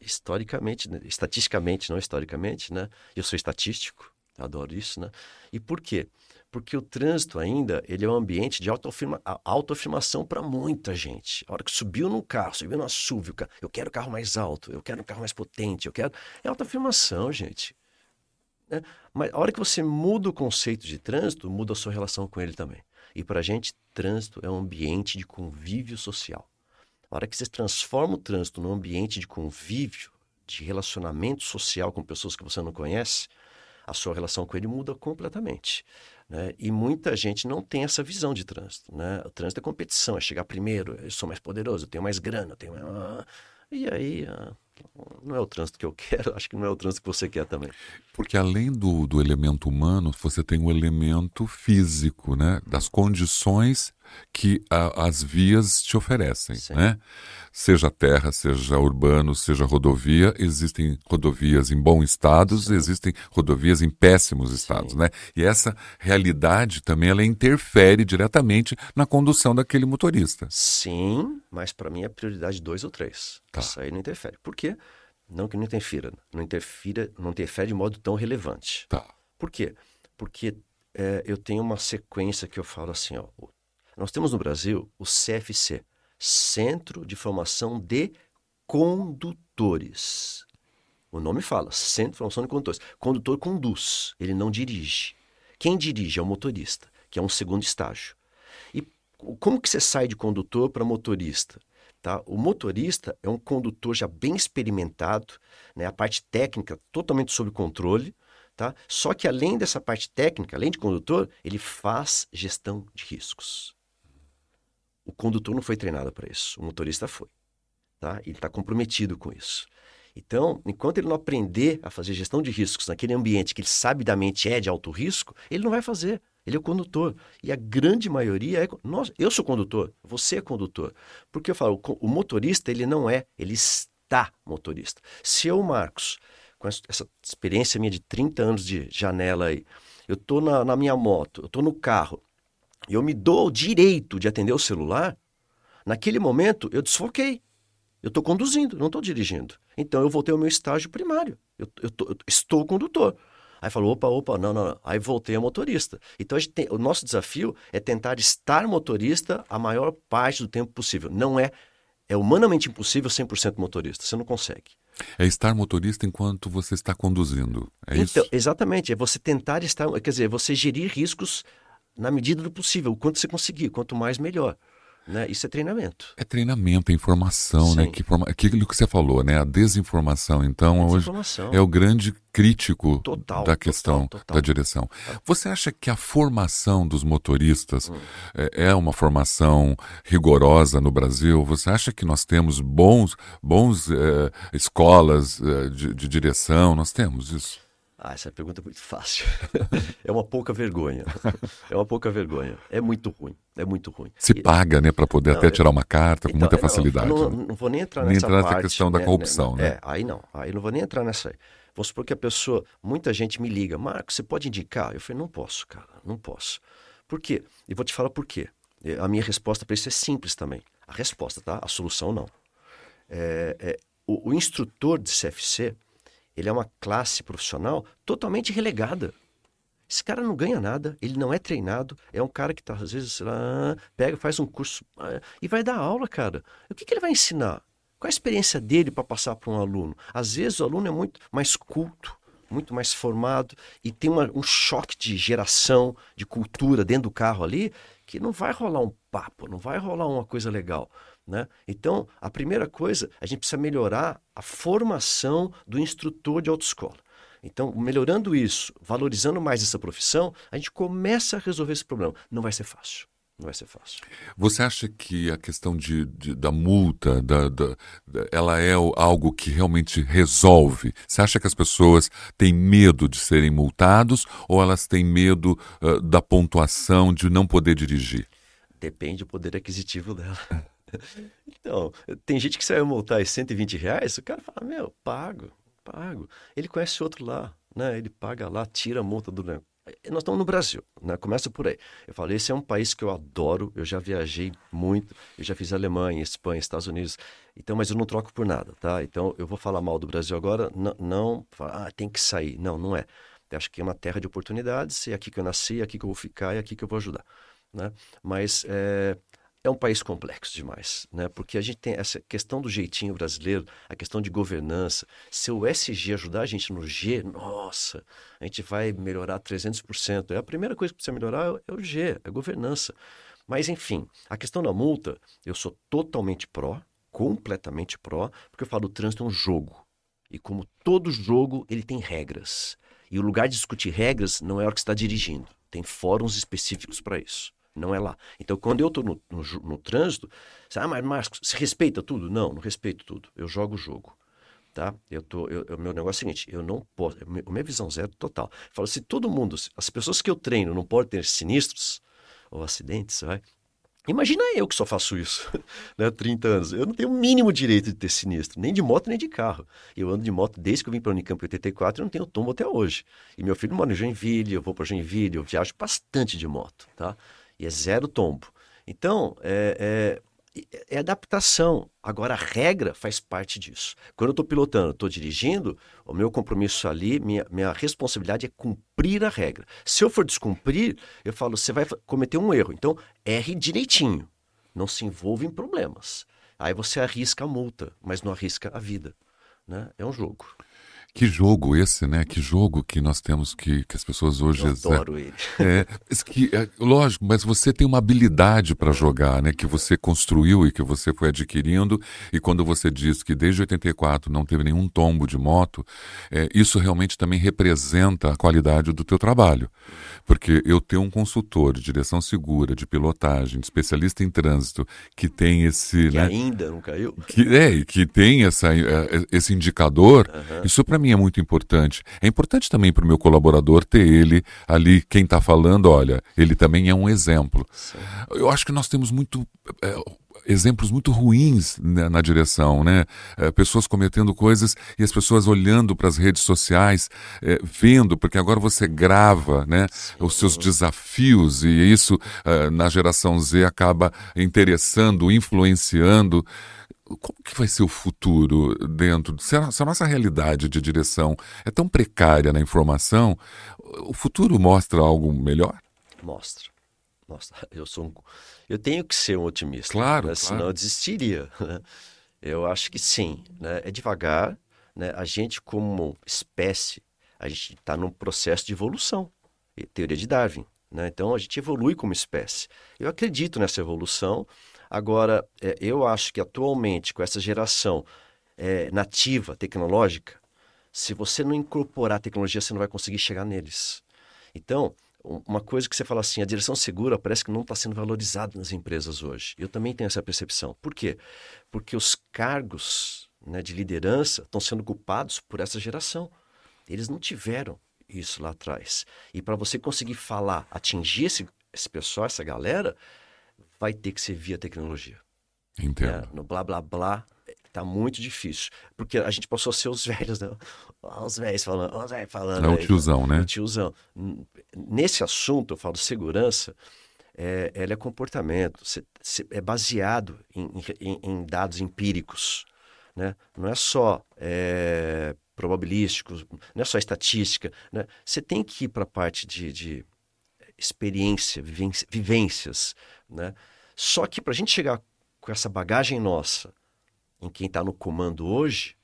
Speaker 2: Historicamente, né? estatisticamente, não historicamente, né? Eu sou estatístico, adoro isso, né? E por quê? porque o trânsito ainda ele é um ambiente de autoafirma, autoafirmação para muita gente. A hora que subiu num carro, subiu no SUV, eu quero o carro mais alto, eu quero um carro mais potente, eu quero... É autoafirmação, gente. Né? Mas a hora que você muda o conceito de trânsito, muda a sua relação com ele também. E para a gente, trânsito é um ambiente de convívio social. A hora que você transforma o trânsito num ambiente de convívio, de relacionamento social com pessoas que você não conhece, a sua relação com ele muda completamente. Né? E muita gente não tem essa visão de trânsito. Né? O trânsito é competição, é chegar primeiro, eu sou mais poderoso, eu tenho mais grana, eu tenho mais... Ah, e aí, ah, não é o trânsito que eu [LAUGHS] quero, acho que não é o trânsito que você quer também.
Speaker 1: Porque além do, do elemento humano, você tem o elemento físico, né? Das condições que a, as vias te oferecem, Sim. né? Seja terra, seja urbano, seja rodovia, existem rodovias em bom estado, Sim. existem rodovias em péssimos estados, Sim. né? E essa realidade também ela interfere diretamente na condução daquele motorista.
Speaker 2: Sim, mas para mim é prioridade dois ou três. Tá. Isso aí não interfere. Por quê? Não que não interfira, não interfira, não interfere de modo tão relevante.
Speaker 1: Tá.
Speaker 2: Por quê? Porque é, eu tenho uma sequência que eu falo assim, ó, nós temos no Brasil o CFC, Centro de Formação de Condutores. O nome fala, Centro de Formação de Condutores. Condutor conduz, ele não dirige. Quem dirige é o motorista, que é um segundo estágio. E como que você sai de condutor para motorista? Tá? O motorista é um condutor já bem experimentado, né? a parte técnica totalmente sob controle, tá? só que além dessa parte técnica, além de condutor, ele faz gestão de riscos. O condutor não foi treinado para isso, o motorista foi. Tá? Ele está comprometido com isso. Então, enquanto ele não aprender a fazer gestão de riscos naquele ambiente que ele sabidamente é de alto risco, ele não vai fazer. Ele é o condutor. E a grande maioria é. Nós, eu sou condutor, você é condutor. Porque eu falo, o motorista, ele não é, ele está motorista. Se eu, Marcos, com essa experiência minha de 30 anos de janela aí, eu estou na, na minha moto, eu estou no carro, eu me dou o direito de atender o celular, naquele momento eu desfoquei. Eu estou conduzindo, não estou dirigindo. Então eu voltei ao meu estágio primário. Eu, eu, tô, eu estou condutor. Aí falou, opa, opa, não, não, não. Aí voltei a motorista. Então a tem, o nosso desafio é tentar estar motorista a maior parte do tempo possível. Não é, é humanamente impossível 100% motorista. Você não consegue.
Speaker 1: É estar motorista enquanto você está conduzindo. É
Speaker 2: então,
Speaker 1: isso?
Speaker 2: Exatamente. É você tentar estar, quer dizer, você gerir riscos na medida do possível, o quanto você conseguir, quanto mais melhor. Né? Isso é treinamento.
Speaker 1: É treinamento, é informação, né? Sim. né? Que forma... Aquilo que você falou, né? A desinformação, então, desinformação. hoje é o grande crítico total, da questão total, total. da direção. Você acha que a formação dos motoristas hum. é, é uma formação rigorosa no Brasil? Você acha que nós temos bons, bons é, escolas é, de, de direção? Nós temos isso?
Speaker 2: Ah, essa pergunta é muito fácil. [LAUGHS] é uma pouca vergonha. É uma pouca vergonha. É muito ruim. É muito ruim.
Speaker 1: Se e... paga, né, para poder não, até tirar uma carta então, com muita facilidade.
Speaker 2: Não, não, não, vou nem entrar nem nessa entrar parte.
Speaker 1: nessa questão né, da corrupção, né?
Speaker 2: né? É, aí não. Aí não vou nem entrar nessa aí. Vamos supor que a pessoa, muita gente me liga, Marcos, você pode indicar? Eu falei, não posso, cara, não posso. Por quê? E vou te falar por quê. A minha resposta para isso é simples também. A resposta, tá? A solução não. É, é, o, o instrutor de CFC, ele é uma classe profissional totalmente relegada. Esse cara não ganha nada, ele não é treinado, é um cara que tá, às vezes lá, pega, faz um curso ah, e vai dar aula, cara. O que, que ele vai ensinar? Qual a experiência dele para passar para um aluno? Às vezes o aluno é muito mais culto, muito mais formado e tem uma, um choque de geração, de cultura dentro do carro ali, que não vai rolar um papo, não vai rolar uma coisa legal. Né? Então, a primeira coisa, a gente precisa melhorar a formação do instrutor de autoescola. Então, melhorando isso, valorizando mais essa profissão, a gente começa a resolver esse problema. Não vai ser fácil. Não vai ser fácil.
Speaker 1: Você acha que a questão de, de da multa, da, da, ela é algo que realmente resolve? Você acha que as pessoas têm medo de serem multados ou elas têm medo uh, da pontuação de não poder dirigir?
Speaker 2: Depende do poder aquisitivo dela. [LAUGHS] [LAUGHS] então, tem gente que sai multar 120 reais, o cara fala, meu, pago, pago. Ele conhece outro lá, né? Ele paga lá, tira a multa do nós estamos no Brasil, né? Começa por aí. Eu falei, esse é um país que eu adoro, eu já viajei muito, eu já fiz Alemanha, Espanha, Estados Unidos, então, mas eu não troco por nada, tá? Então, eu vou falar mal do Brasil agora, não, não ah, tem que sair. Não, não é. Eu acho que é uma terra de oportunidades, é aqui que eu nasci, é aqui que eu vou ficar, é aqui que eu vou ajudar, né? Mas é, é um país complexo demais, né? Porque a gente tem essa questão do jeitinho brasileiro, a questão de governança. Se o SG ajudar a gente no G, nossa, a gente vai melhorar 300%. É a primeira coisa que precisa melhorar é o G, é a governança. Mas enfim, a questão da multa, eu sou totalmente pró, completamente pró, porque eu falo o trânsito é um jogo. E como todo jogo, ele tem regras. E o lugar de discutir regras não é a hora que está dirigindo. Tem fóruns específicos para isso não é lá. Então, quando eu estou no, no, no, trânsito, você, ah, mas Marcos, se respeita tudo? Não, não respeito tudo. Eu jogo o jogo. Tá? Eu tô, eu, o meu negócio é o seguinte, eu não posso, minha visão zero total. Falo, se todo mundo, as pessoas que eu treino não podem ter sinistros ou acidentes, vai, Imagina eu que só faço isso, [LAUGHS] né? 30 anos. Eu não tenho o mínimo direito de ter sinistro, nem de moto, nem de carro. Eu ando de moto desde que eu vim para a Unicamp em 84 e não tenho tombo até hoje. E meu filho mora em Joinville, eu vou para Joinville, eu viajo bastante de moto, tá? E é zero tombo. Então, é, é, é, adaptação. Agora, a regra faz parte disso. Quando eu estou pilotando, estou dirigindo, o meu compromisso ali, minha, minha responsabilidade é cumprir a regra. Se eu for descumprir, eu falo, você vai cometer um erro. Então, erre direitinho. Não se envolva em problemas. Aí você arrisca a multa, mas não arrisca a vida. Né? É um jogo.
Speaker 1: Que jogo esse, né? Que jogo que nós temos que, que as pessoas hoje.
Speaker 2: Eu adoro ele. [LAUGHS]
Speaker 1: É, que, é, lógico, mas você tem uma habilidade para jogar, né? Que você construiu e que você foi adquirindo. E quando você diz que desde 84 não teve nenhum tombo de moto, é, isso realmente também representa a qualidade do teu trabalho. Porque eu tenho um consultor de direção segura, de pilotagem, de especialista em trânsito, que tem esse.
Speaker 2: Que
Speaker 1: né,
Speaker 2: ainda não caiu?
Speaker 1: Que, é, que tem essa, é, esse indicador. Uhum. Isso para mim é muito importante. É importante também para o meu colaborador ter ele ali, quem está falando, olha, ele também é um exemplo. Sim. Eu acho que nós temos muito. É, exemplos muito ruins né, na direção, né? É, pessoas cometendo coisas e as pessoas olhando para as redes sociais, é, vendo, porque agora você grava, né? Sim. Os seus desafios e isso é, na geração Z acaba interessando, influenciando como que vai ser o futuro dentro? Se a, se a, nossa realidade de direção é tão precária na informação, o futuro mostra algo melhor?
Speaker 2: Mostra. Mostra. [LAUGHS] Eu sou um, eu tenho que ser um otimista.
Speaker 1: Claro,
Speaker 2: né?
Speaker 1: claro.
Speaker 2: Senão eu desistiria. [LAUGHS] Né? Eu acho que sim. Né? É devagar. Né? A gente, como espécie, a gente está num processo de evolução. Teoria de Darwin. Né? Então, a gente evolui como espécie. Eu acredito nessa evolução Agora, é, eu acho que atualmente, com essa geração é, nativa, tecnológica, se você não incorporar a tecnologia, você não vai conseguir chegar neles. Então, uma coisa que você fala assim, a direção segura parece que não está sendo valorizada nas empresas hoje. Eu também tenho essa percepção. Por quê? Porque os cargos né, de liderança estão sendo ocupados por essa geração. Eles não tiveram isso lá atrás. E para você conseguir falar, atingir esse, esse pessoal, essa galera, vai ter que ser via tecnologia.
Speaker 1: Entendo. É,
Speaker 2: no blá blá blá tá muito difícil. Porque a gente passou a ser os [LAUGHS] velhos, né? Os velhos falando, os velhos falando.
Speaker 1: É o tiozão, né?
Speaker 2: O tiozão. Nesse assunto, eu falo segurança, é, ela é comportamento, é baseado em, em, em dados empíricos. Né? Não é só é, probabilísticos, não é só estatística. Né? Você tem que ir para a parte de, de experiência, vivências. Né? Só que para a gente chegar com essa bagagem nossa em quem está no comando hoje,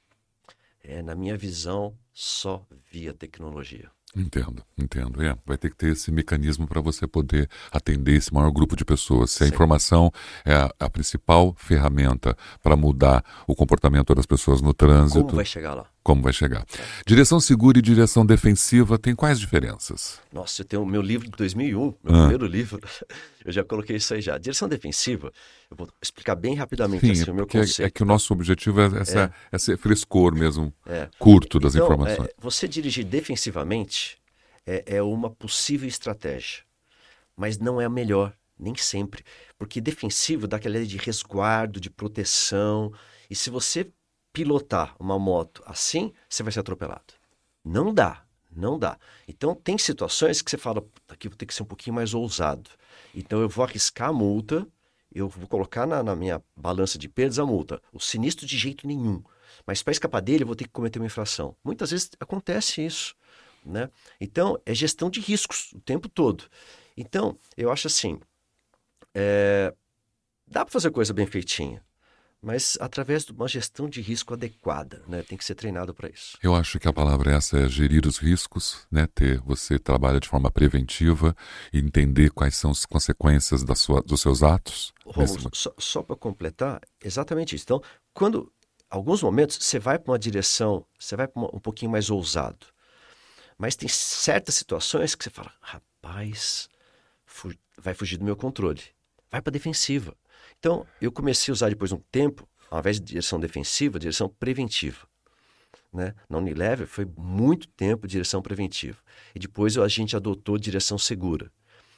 Speaker 2: é, na minha visão, só via tecnologia.
Speaker 1: Entendo, entendo. É, vai ter que ter esse mecanismo para você poder atender esse maior grupo de pessoas. Se a Sim. informação é a, a principal ferramenta para mudar o comportamento das pessoas no trânsito. Como
Speaker 2: vai chegar lá?
Speaker 1: Como vai chegar? É. Direção segura e direção defensiva tem quais diferenças?
Speaker 2: Nossa, eu tenho o meu livro de 2001, meu ah. primeiro livro, [LAUGHS] eu já coloquei isso aí já. Direção defensiva, eu vou explicar bem rapidamente Sim, assim, o meu
Speaker 1: é
Speaker 2: conceito.
Speaker 1: É, que o nosso objetivo é, essa, é. esse frescor mesmo, é. curto das
Speaker 2: então,
Speaker 1: informações.
Speaker 2: É, você dirigir defensivamente é, é uma possível estratégia, mas não é a melhor, nem sempre. Porque defensivo dá aquela ideia de resguardo, de proteção. E se você pilotar uma moto assim, você vai ser atropelado. Não dá, não dá. Então tem situações que você fala, aqui vou ter que ser um pouquinho mais ousado. Então eu vou arriscar a multa eu vou colocar na, na, minha balança de perdas a multa. O sinistro de jeito nenhum. Mas para escapar dele, eu vou ter que cometer uma infração. Muitas vezes acontece isso. Né? Então, é gestão de riscos o tempo todo. Então, eu acho assim: é... dá para fazer coisa bem feitinha mas através de uma gestão de risco adequada, né? Tem que ser treinado para isso.
Speaker 1: Eu acho que a palavra essa é gerir os riscos, né? Ter você trabalha de forma preventiva e entender quais são as consequências da sua, dos seus atos.
Speaker 2: Romulo, só, só para completar, exatamente isso. Então, quando alguns momentos você vai para uma direção, você vai para um pouquinho mais ousado, mas tem certas situações que você fala, rapaz, vai fugir do meu controle, vai para defensiva. Então, eu comecei a usar depois de um tempo, ao invés de direção defensiva, direção preventiva. Né? Na Unilever foi muito tempo direção preventiva. E depois a gente adotou direção segura.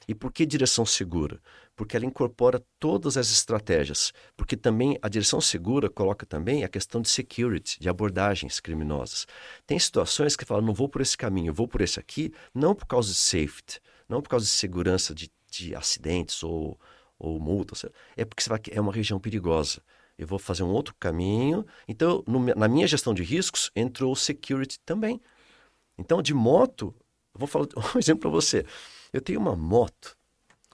Speaker 2: E por que direção segura? Porque ela incorpora todas as estratégias. Porque também a direção segura coloca também a questão de security, de abordagens criminosas. Tem situações que falam, não vou por esse caminho, vou por esse aqui, não por causa de safety, não por causa de segurança de, de acidentes ou ou multa, é porque vai, é uma região perigosa. Eu vou fazer um outro caminho. Então, no, na minha gestão de riscos, entrou o security também. Então, de moto, vou falar [LAUGHS] um exemplo para você. Eu tenho uma moto,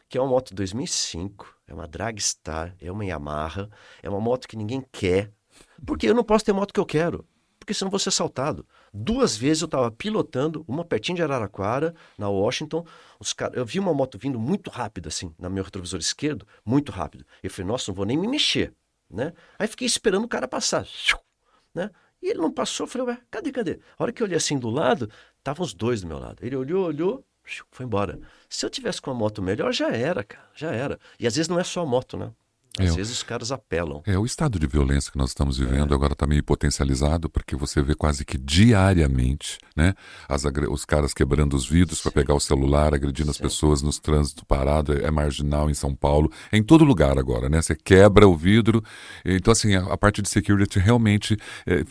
Speaker 2: que é uma moto 2005, é uma Dragstar, é uma Yamaha, é uma moto que ninguém quer, porque eu não posso ter moto que eu quero porque senão vou ser assaltado. Duas vezes eu estava pilotando, uma pertinho de Araraquara, na Washington. Os cara, eu vi uma moto vindo muito rápida, assim, no meu retrovisor esquerdo, muito rápido. Eu falei, nossa, não vou nem me mexer, né? Aí fiquei esperando o cara passar, né? E ele não passou, eu falei, ué, cadê, cadê? A hora que eu olhei assim do lado, estavam os dois do meu lado. Ele olhou, olhou, foi embora. Se eu tivesse com uma moto melhor, já era, cara, já era. E às vezes não é só a moto, né? Às é, vezes os caras apelam.
Speaker 1: É, o estado de violência que nós estamos vivendo é. agora está meio potencializado, porque você vê quase que diariamente né, as, os caras quebrando os vidros para pegar o celular, agredindo Sim. as pessoas nos trânsito parado, é, é, marginal em São Paulo, é em todo lugar agora, né? Você quebra o vidro. Então, assim, a, a parte de security realmente é,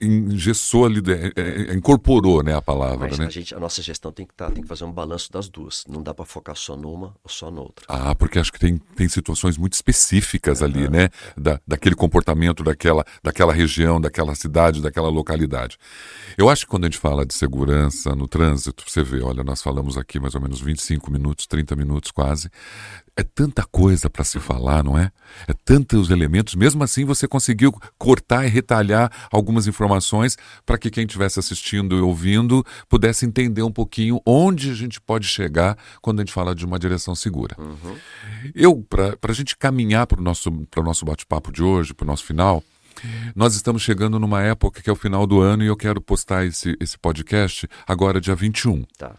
Speaker 1: engessou ali, é, é, incorporou né, a palavra.
Speaker 2: Mas
Speaker 1: né?
Speaker 2: a, gente, a nossa gestão tem que, tá, tem que fazer um balanço das duas. Não dá para focar só numa ou só noutra.
Speaker 1: Ah, porque acho que tem, tem situações muito específicas ali, né? Da, daquele comportamento daquela, daquela região, daquela cidade, daquela localidade. Eu acho que quando a gente fala de segurança no trânsito, você vê, olha, nós falamos aqui mais ou menos 25 minutos, 30 minutos quase. É tanta coisa para se falar, não é? É tantos elementos. Mesmo assim, você conseguiu cortar e retalhar algumas informações para que quem estivesse assistindo e ouvindo pudesse entender um pouquinho onde a gente pode chegar quando a gente fala de uma direção segura. Uhum. Eu, para a gente caminhar para o nosso, nosso bate-papo de hoje, para o nosso final, nós estamos chegando numa época que é o final do ano e eu quero postar esse, esse podcast agora, dia 21.
Speaker 2: Tá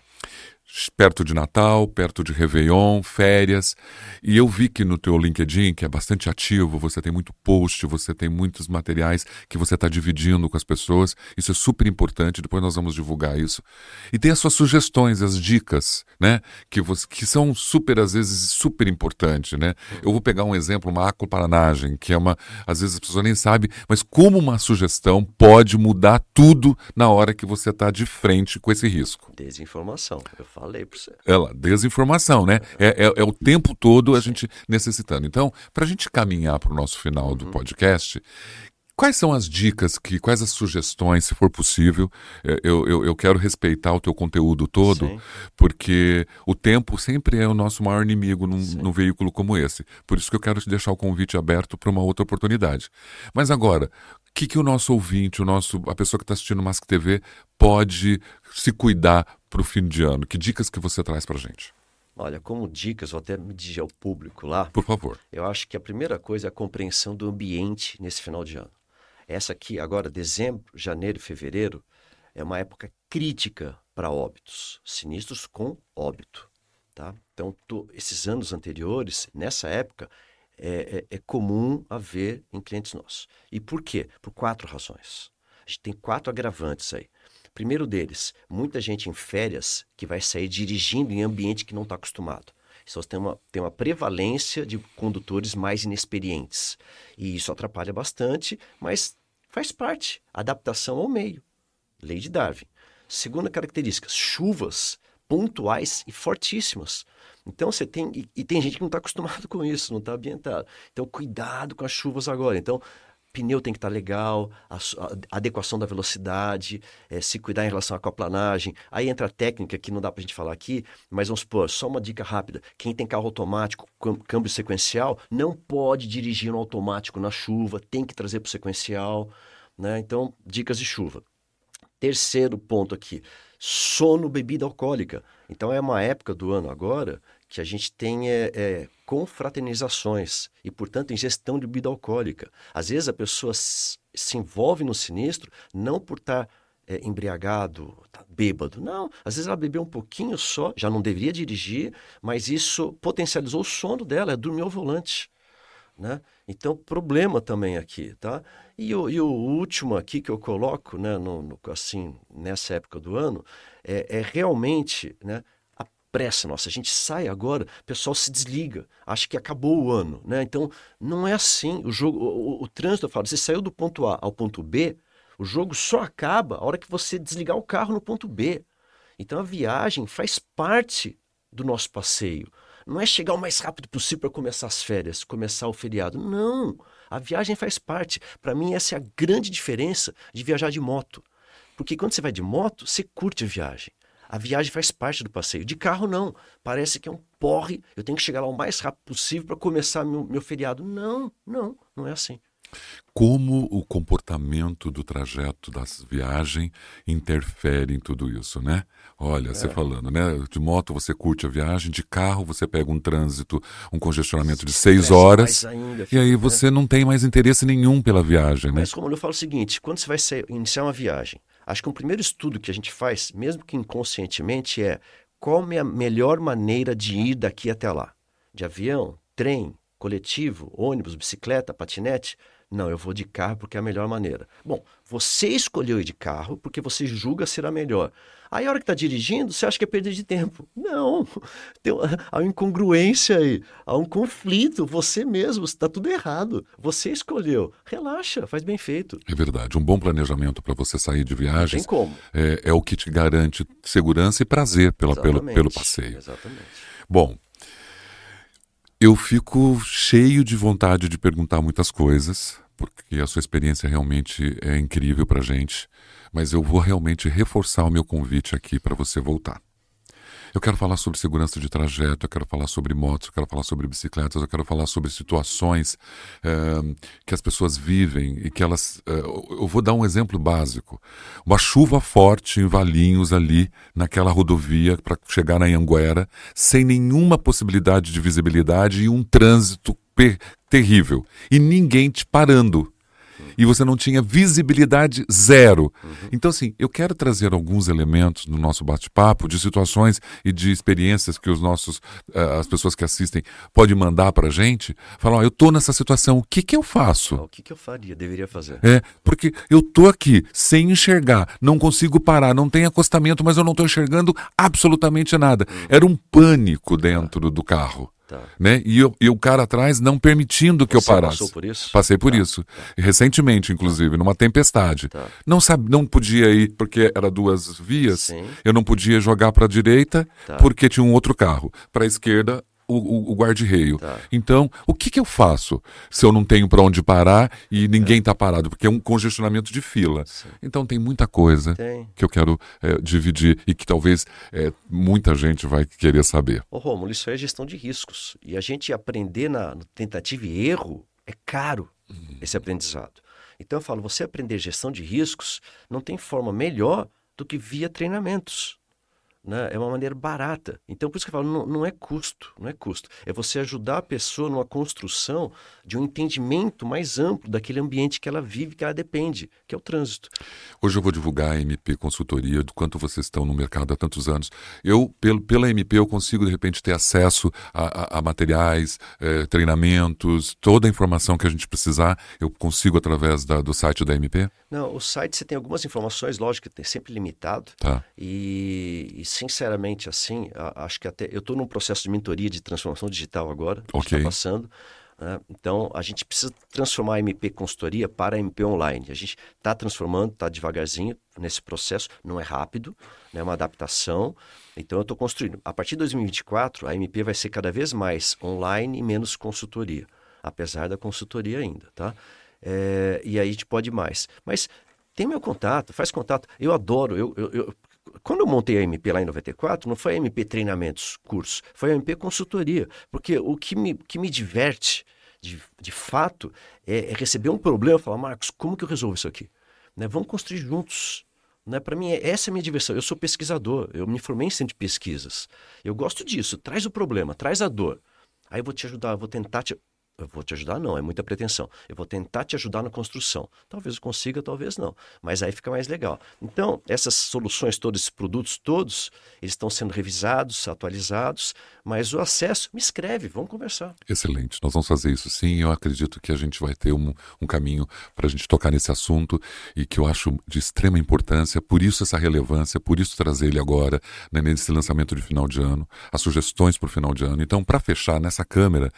Speaker 1: perto de Natal, perto de Réveillon, férias. E eu vi que no teu LinkedIn, que é bastante ativo, você tem muito post, você tem muitos materiais que você está dividindo com as pessoas. Isso é super importante, depois nós vamos divulgar isso. E tem as suas sugestões, as dicas, né? Que, você, que são super, às vezes, super importantes, né? Eu vou pegar um exemplo, uma aquaparanagem, que é uma... Às vezes as pessoas nem sabem, mas como uma sugestão pode mudar tudo na hora que você está de frente com esse risco.
Speaker 2: Desinformação, eu falo Falei para você.
Speaker 1: É lá, desinformação, né? É, é, é, o tempo todo a gente necessitando. Então, para a gente caminhar para o nosso final do uhum. podcast, Quais são as dicas, que, quais as sugestões, se for possível? É, eu, eu, eu quero respeitar o teu conteúdo todo, Sim. porque o tempo sempre é o nosso maior inimigo num, num, veículo como esse. Por isso que eu quero te deixar o convite aberto para uma outra oportunidade. Mas agora, o que, que o nosso ouvinte, o nosso, a pessoa que está assistindo Mask TV, pode se cuidar para o fim de ano? Que dicas que você traz para gente?
Speaker 2: Olha, como dicas, vou até me dirigir ao público lá.
Speaker 1: Por favor.
Speaker 2: Eu acho que a primeira coisa é a compreensão do ambiente nesse final de ano. Essa aqui, agora, dezembro, janeiro e fevereiro, é uma época crítica para óbitos, sinistros com óbito. Tá? Então, tô, esses anos anteriores, nessa época, é, é, é, comum haver em clientes nossos. E por quê? Por quatro razões. A gente tem quatro agravantes aí. Primeiro deles, muita gente em férias que vai sair dirigindo em ambiente que não está acostumado. Então, tem uma, tem uma prevalência de condutores mais inexperientes. E isso atrapalha bastante, mas Faz parte. Adaptação ao meio. Lei de Darwin. Segunda característica: chuvas pontuais e fortíssimas. Então você tem. E, e tem gente que não está acostumado [LAUGHS] com isso, não está ambientado. Então, cuidado com as chuvas agora. Então, pneu tem que estar tá legal, a, a, adequação da velocidade, é, se cuidar em relação à aquaplanagem. Aí entra a técnica que não dá para a gente falar aqui, mas vamos supor, só uma dica rápida. Quem tem carro automático, câmbio sequencial, não pode dirigir no automático na chuva, tem que trazer para o sequencial. Né? Então, dicas de chuva. Terceiro ponto aqui, sono, bebida alcoólica. Então, é uma época do ano agora que a gente tem é, é, confraternizações e, portanto, ingestão de bebida alcoólica. Às vezes a pessoa se envolve no sinistro não por estar tá, é, embriagado, tá bêbado. Não, às vezes ela bebeu um pouquinho só, já não deveria dirigir, mas isso potencializou o sono dela, é dormir ao volante. Né? Então, problema também aqui, tá? E o, e o último aqui que eu coloco, né, no, no, assim, nessa época do ano, é, é realmente, né, pressa nossa. A gente sai agora, o pessoal se desliga, acha que acabou o ano, né? Então, não é assim. O jogo, o, o, o trânsito, eu falo, você saiu do ponto A ao ponto B, o jogo só acaba a hora que você desligar o carro no ponto B. Então, a viagem faz parte do nosso passeio. Não é chegar o mais rápido possível para começar as férias, começar o feriado. Não. A viagem faz parte. Para mim, essa é a grande diferença de viajar de moto. Porque quando você vai de moto, você curte a viagem. A viagem faz parte do passeio. De carro, não. Parece que é um porre. Eu tenho que chegar lá o mais rápido possível para começar meu, meu feriado. Não, não, não é assim.
Speaker 1: Como o comportamento do trajeto das viagens interfere em tudo isso, né? Olha, é. você falando, né? De moto você curte a viagem, de carro você pega um trânsito, um congestionamento de seis horas. Ainda, filho, e aí né? você não tem mais interesse nenhum pela viagem, né?
Speaker 2: Mas como eu falo o seguinte, quando você vai iniciar uma viagem, Acho que um primeiro estudo que a gente faz, mesmo que inconscientemente, é qual é a melhor maneira de ir daqui até lá? De avião, trem, coletivo, ônibus, bicicleta, patinete? Não, eu vou de carro porque é a melhor maneira. Bom, você escolheu ir de carro porque você julga ser a melhor. Aí, a hora que está dirigindo, você acha que é perda de tempo. Não. [LAUGHS] Tem uma, há uma incongruência aí. Há um conflito. Você mesmo, está tudo errado. Você escolheu. Relaxa, faz bem feito.
Speaker 1: É verdade. Um bom planejamento para você sair de viagens.
Speaker 2: Tem como.
Speaker 1: É, é, o que te garante segurança e prazer pela, pelo, pelo passeio.
Speaker 2: Exatamente.
Speaker 1: Bom, eu fico cheio de vontade de perguntar muitas coisas, porque a sua experiência realmente é incrível para gente mas eu vou realmente reforçar o meu convite aqui para você voltar. Eu quero falar sobre segurança de trajeto, eu quero falar sobre motos, eu quero falar sobre bicicletas, eu quero falar sobre situações uh, que as pessoas vivem e que elas. Uh, eu vou dar um exemplo básico. Uma chuva forte em Valinhos, ali, naquela rodovia, para chegar na Anguera, sem nenhuma possibilidade de visibilidade e um trânsito terrível. E ninguém te parando e você não tinha visibilidade zero. Uhum. Então, assim, eu quero trazer alguns elementos no nosso bate-papo de situações e de experiências que os nossos, uh, as pessoas que assistem podem mandar para a gente. Falar, ó, eu estou nessa situação, o que que eu faço?
Speaker 2: O que que eu faria, deveria fazer?
Speaker 1: É, porque eu estou aqui sem enxergar, não consigo parar, não tem acostamento, mas eu não estou enxergando absolutamente nada. Uhum. Era um pânico dentro ah. do carro. Tá. Né? E, eu, e o cara atrás não permitindo que Você eu parasse.
Speaker 2: Passou por isso?
Speaker 1: Passei por tá. isso. Tá. Recentemente, inclusive, numa tempestade. Tá. Não, sabe, não podia ir porque era duas vias. Sim. Eu não podia jogar para a direita tá. porque tinha um outro carro. Para a esquerda o, o, o guarda-reio. Tá. Então, o que, que eu faço se eu não tenho para onde parar e ninguém está parado? Porque é um congestionamento de fila. Sim. Então, tem muita coisa tem. que eu quero é, dividir e que talvez é, muita gente vai querer saber.
Speaker 2: Ô, Romulo, isso é gestão de riscos. E a gente aprender na tentativa e erro é caro, hum. esse aprendizado. Então, eu falo, você aprender gestão de riscos não tem forma melhor do que via treinamentos né? é uma maneira barata. Então, por isso que eu falo, não, não, é custo, não é custo. É você ajudar a pessoa numa construção de um entendimento mais amplo daquele ambiente que ela vive, que ela depende, que é o trânsito.
Speaker 1: Hoje eu vou divulgar a MP Consultoria, do quanto vocês estão no mercado há tantos anos. Eu, pelo, pela MP, eu consigo, de repente, ter acesso a, a, a materiais, eh, treinamentos, toda a informação que a gente precisar, eu consigo através da, do site da MP?
Speaker 2: Não, o site você tem algumas informações, lógico que é sempre limitado.
Speaker 1: Tá.
Speaker 2: E, e sinceramente, assim, acho que até. Eu estou num processo de mentoria de transformação digital agora.
Speaker 1: Ok.
Speaker 2: Está passando. Né? Então, a gente precisa transformar a MP Consultoria para a MP Online. A gente está transformando, está devagarzinho nesse processo. Não é rápido, né? é uma adaptação. Então, eu estou construindo. A partir de 2024, a MP vai ser cada vez mais online e menos consultoria. Apesar da consultoria ainda, tá? É, e aí a gente pode mais. Mas tem meu contato, faz contato. Eu adoro, eu, eu, eu, quando eu montei a MP lá em 94, não foi a MP Treinamentos, curso, foi a MP Consultoria. Porque o que me, que me diverte, de, de fato, é, é receber um problema e falar, Marcos, como que eu resolvo isso aqui? Né? Vamos construir juntos. Né? Para mim, essa é a minha diversão. Eu sou pesquisador, eu me formei em centro de pesquisas. Eu gosto disso. Traz o problema, traz a dor. Aí eu vou te ajudar, vou tentar te eu vou te ajudar, não, é muita pretensão. Eu vou tentar te ajudar na construção. Talvez eu consiga, talvez não. Mas aí fica mais legal. Então, essas soluções todas, esses produtos todos, eles estão sendo revisados, atualizados, mas o acesso, me escreve, vamos conversar.
Speaker 1: Excelente, nós vamos fazer isso sim. Eu acredito que a gente vai ter um, um caminho para a gente tocar nesse assunto e que eu acho de extrema importância, por isso essa relevância, por isso trazer ele agora, né, nesse lançamento de final de ano, as sugestões para o final de ano. Então, para fechar nessa câmera,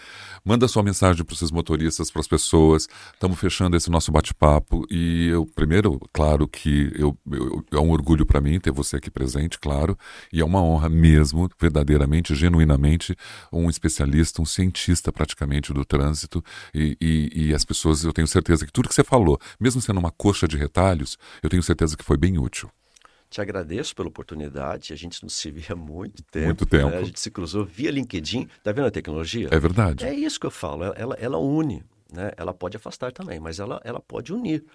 Speaker 1: manda sua mensagem para os motoristas, para as pessoas. Estamos fechando esse nosso bate-papo e eu, primeiro, claro que eu, eu é um orgulho para mim ter você aqui presente, claro, e é uma honra mesmo, verdadeiramente, genuinamente, um especialista, um cientista praticamente do trânsito e, e, e as pessoas, eu tenho certeza que tudo que você falou, mesmo sendo uma coxa de retalhos, eu tenho certeza que foi bem útil.
Speaker 2: Te agradeço pela oportunidade. A gente não se via há muito tempo.
Speaker 1: Muito tempo. Né?
Speaker 2: A gente se cruzou via LinkedIn. Tá vendo a tecnologia?
Speaker 1: É verdade.
Speaker 2: É isso que eu falo. Ela, ela une. Né? Ela pode afastar também, mas ela, ela pode unir.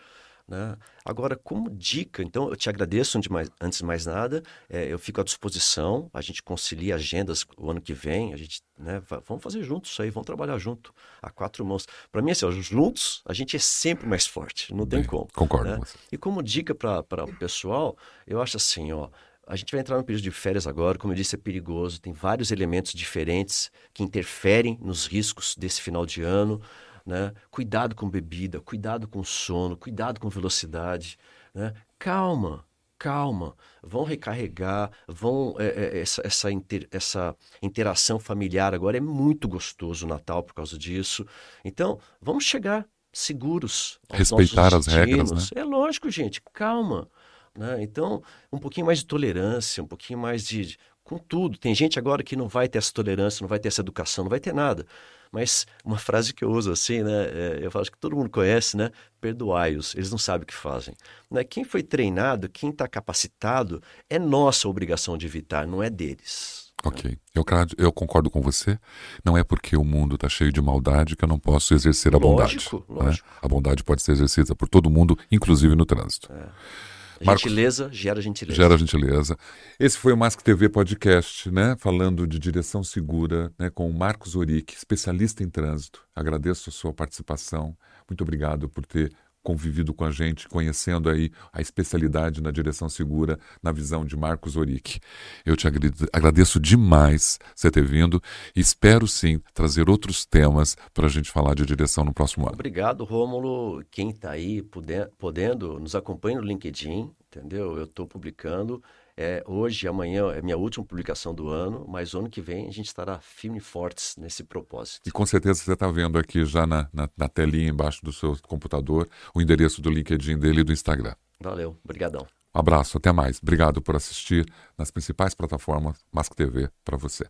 Speaker 2: Né? Agora, como dica, então eu te agradeço antes de mais, antes de mais nada, é, eu fico à disposição, a gente concilia agendas o ano que vem, a gente, né, vamos fazer juntos isso aí, vamos trabalhar junto, a quatro mãos. Para mim, assim, ó, juntos a gente é sempre mais forte, não tem como.
Speaker 1: Concordo.
Speaker 2: Né? E como dica para o pessoal, eu acho assim, ó, a gente vai entrar no período de férias agora, como eu disse, é perigoso, tem vários elementos diferentes que interferem nos riscos desse final de ano. Né? Cuidado com bebida, cuidado com sono, cuidado com velocidade. Né? Calma, calma. Vão recarregar, vão é, é, essa, essa, inter, essa interação familiar agora é muito gostoso o Natal por causa disso. Então, vamos chegar seguros.
Speaker 1: Respeitar as regras, né?
Speaker 2: É lógico, gente, calma. Né? Então, um pouquinho mais de tolerância, um pouquinho mais de. Com tudo. Tem gente agora que não vai ter essa tolerância, não vai ter essa educação, não vai ter nada. Mas uma frase que eu uso assim, né? É, eu falo que todo mundo conhece, né? Perdoai-os, eles não sabem o que fazem. Né? Quem foi treinado, quem está capacitado, é nossa obrigação de evitar, não é deles.
Speaker 1: Ok, eu, eu, concordo com você. Não é porque o mundo está cheio de maldade que eu não posso exercer a
Speaker 2: lógico,
Speaker 1: bondade.
Speaker 2: Né? Lógico.
Speaker 1: A bondade pode ser exercida por todo mundo, inclusive no trânsito. É.
Speaker 2: Marcos, gentileza gera gentileza.
Speaker 1: Gera gentileza. Esse foi o Mask TV Podcast, né? Falando de direção segura, né? Com o Marcos Oric, especialista em trânsito. Agradeço a sua participação. Muito obrigado por ter convivido com a gente, conhecendo aí a especialidade na direção segura, na visão de Marcos Oric. Eu te agradeço demais você ter vindo e espero sim trazer outros temas para a gente falar de direção no próximo ano.
Speaker 2: Obrigado, Rômulo. Quem está aí podendo, nos acompanha no LinkedIn, entendeu? Eu estou publicando é, hoje, amanhã é minha última publicação do ano, mas ano que vem a gente estará firme e fortes nesse propósito.
Speaker 1: E com certeza você está vendo aqui já na, na, na, telinha embaixo do seu computador o endereço do LinkedIn dele e do Instagram.
Speaker 2: Valeu, brigadão.
Speaker 1: Um abraço, até mais. Obrigado por assistir nas principais plataformas Mask TV para você.